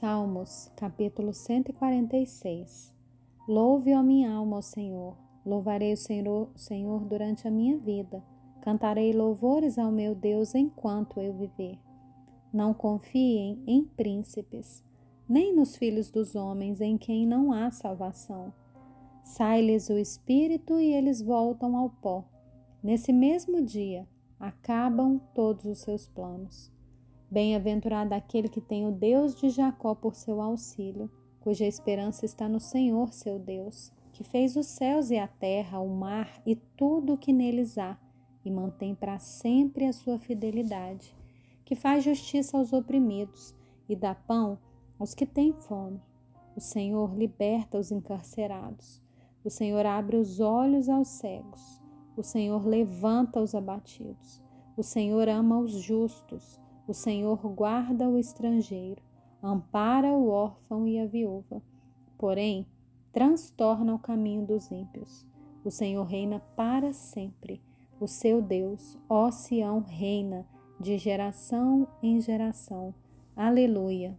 Salmos, capítulo 146 Louve, ó minha alma, ao Senhor. Louvarei o Senhor, Senhor durante a minha vida. Cantarei louvores ao meu Deus enquanto eu viver. Não confiem em príncipes, nem nos filhos dos homens em quem não há salvação. Sai-lhes o espírito e eles voltam ao pó. Nesse mesmo dia acabam todos os seus planos. Bem-aventurado aquele que tem o Deus de Jacó por seu auxílio, cuja esperança está no Senhor, seu Deus, que fez os céus e a terra, o mar e tudo o que neles há, e mantém para sempre a sua fidelidade, que faz justiça aos oprimidos e dá pão aos que têm fome. O Senhor liberta os encarcerados. O Senhor abre os olhos aos cegos. O Senhor levanta os abatidos. O Senhor ama os justos. O Senhor guarda o estrangeiro, ampara o órfão e a viúva. Porém, transtorna o caminho dos ímpios. O Senhor reina para sempre. O seu Deus, ó Sião, reina de geração em geração. Aleluia.